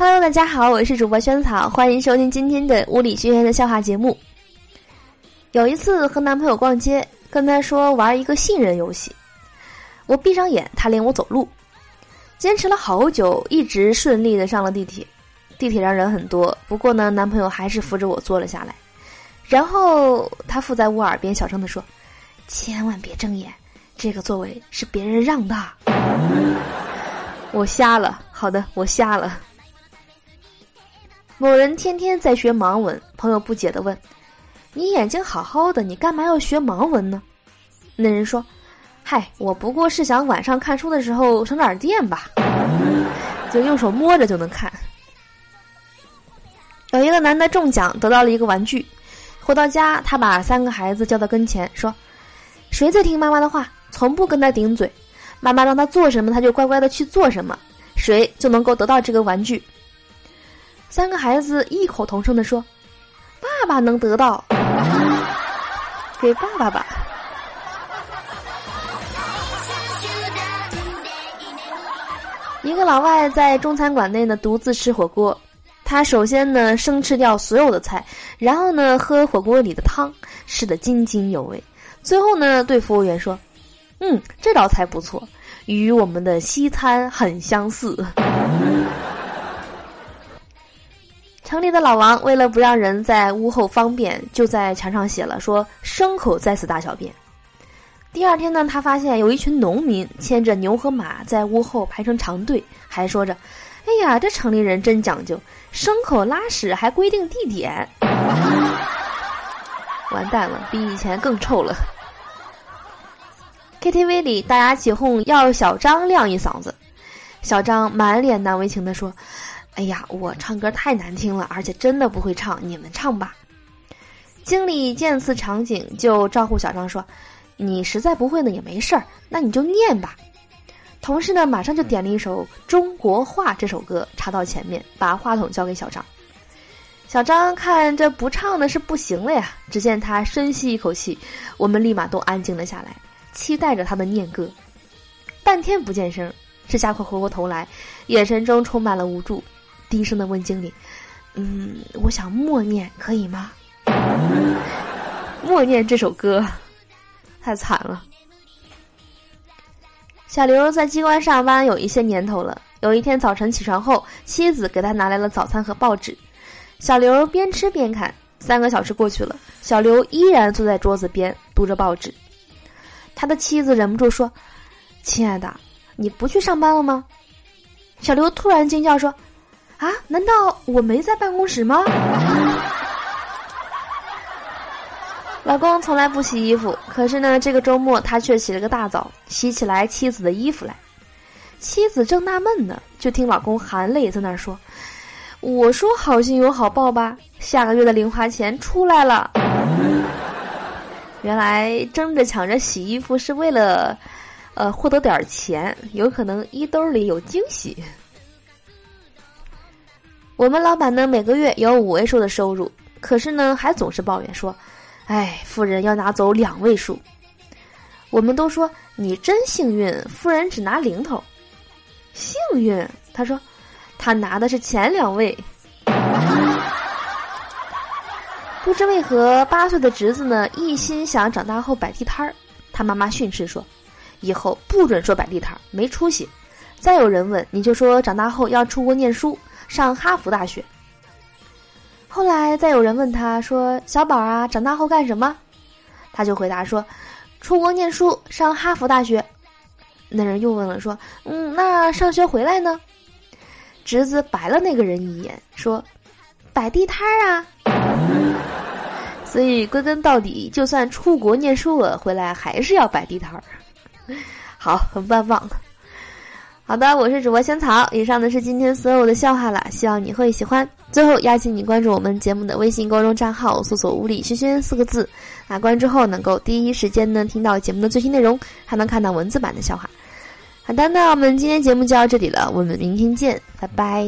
Hello，大家好，我是主播萱草，欢迎收听今天的物理学院的笑话节目。有一次和男朋友逛街，跟他说玩一个信任游戏，我闭上眼，他领我走路，坚持了好久，一直顺利的上了地铁。地铁上人很多，不过呢，男朋友还是扶着我坐了下来，然后他附在我耳边小声的说：“千万别睁眼，这个座位是别人让的。”我瞎了，好的，我瞎了。某人天天在学盲文，朋友不解的问：“你眼睛好好的，你干嘛要学盲文呢？”那人说：“嗨，我不过是想晚上看书的时候省点电吧，就用手摸着就能看。”有一个男的中奖得到了一个玩具，回到家，他把三个孩子叫到跟前，说：“谁在听妈妈的话，从不跟他顶嘴，妈妈让他做什么，他就乖乖的去做什么，谁就能够得到这个玩具。”三个孩子异口同声的说：“爸爸能得到，给爸爸吧。”一个老外在中餐馆内呢独自吃火锅。他首先呢生吃掉所有的菜，然后呢喝火锅里的汤，吃得津津有味。最后呢对服务员说：“嗯，这道菜不错，与我们的西餐很相似。”城里的老王为了不让人在屋后方便，就在墙上写了说：“牲口在此大小便。”第二天呢，他发现有一群农民牵着牛和马在屋后排成长队，还说着。哎呀，这城里人真讲究，牲口拉屎还规定地点。完蛋了，比以前更臭了。KTV 里大家起哄要小张亮一嗓子，小张满脸难为情的说：“哎呀，我唱歌太难听了，而且真的不会唱，你们唱吧。”经理见此场景，就招呼小张说：“你实在不会呢也没事儿，那你就念吧。”同事呢，马上就点了一首《中国话》这首歌，插到前面，把话筒交给小张。小张看这不唱的是不行了呀，只见他深吸一口气，我们立马都安静了下来，期待着他的念歌。半天不见声，这家伙回过头来，眼神中充满了无助，低声的问经理：“嗯，我想默念，可以吗？”默念这首歌，太惨了。小刘在机关上班有一些年头了。有一天早晨起床后，妻子给他拿来了早餐和报纸。小刘边吃边看。三个小时过去了，小刘依然坐在桌子边读着报纸。他的妻子忍不住说：“亲爱的，你不去上班了吗？”小刘突然惊叫说：“啊，难道我没在办公室吗？”老公从来不洗衣服，可是呢，这个周末他却洗了个大澡，洗起来妻子的衣服来。妻子正纳闷呢，就听老公含泪在那儿说：“我说好心有好报吧，下个月的零花钱出来了。”原来争着抢着洗衣服是为了，呃，获得点钱，有可能衣兜里有惊喜。我们老板呢，每个月有五位数的收入，可是呢，还总是抱怨说。哎，富人要拿走两位数，我们都说你真幸运，富人只拿零头。幸运，他说，他拿的是前两位。不知为何，八岁的侄子呢，一心想长大后摆地摊儿。他妈妈训斥说：“以后不准说摆地摊儿，没出息。再有人问，你就说长大后要出国念书，上哈佛大学。”后来再有人问他说：“小宝啊，长大后干什么？”他就回答说：“出国念书，上哈佛大学。”那人又问了说：“嗯，那上学回来呢？”侄子白了那个人一眼说：“摆地摊儿啊。”所以归根到底，就算出国念书了，回来还是要摆地摊儿。好，很棒棒。好的，我是主播仙草。以上呢是今天所有的笑话了，希望你会喜欢。最后邀请你关注我们节目的微信公众账号，搜索“物理轩轩”四个字，啊，关注后能够第一时间呢听到节目的最新内容，还能看到文字版的笑话。好的，那我们今天节目就到这里了，我们明天见，拜拜。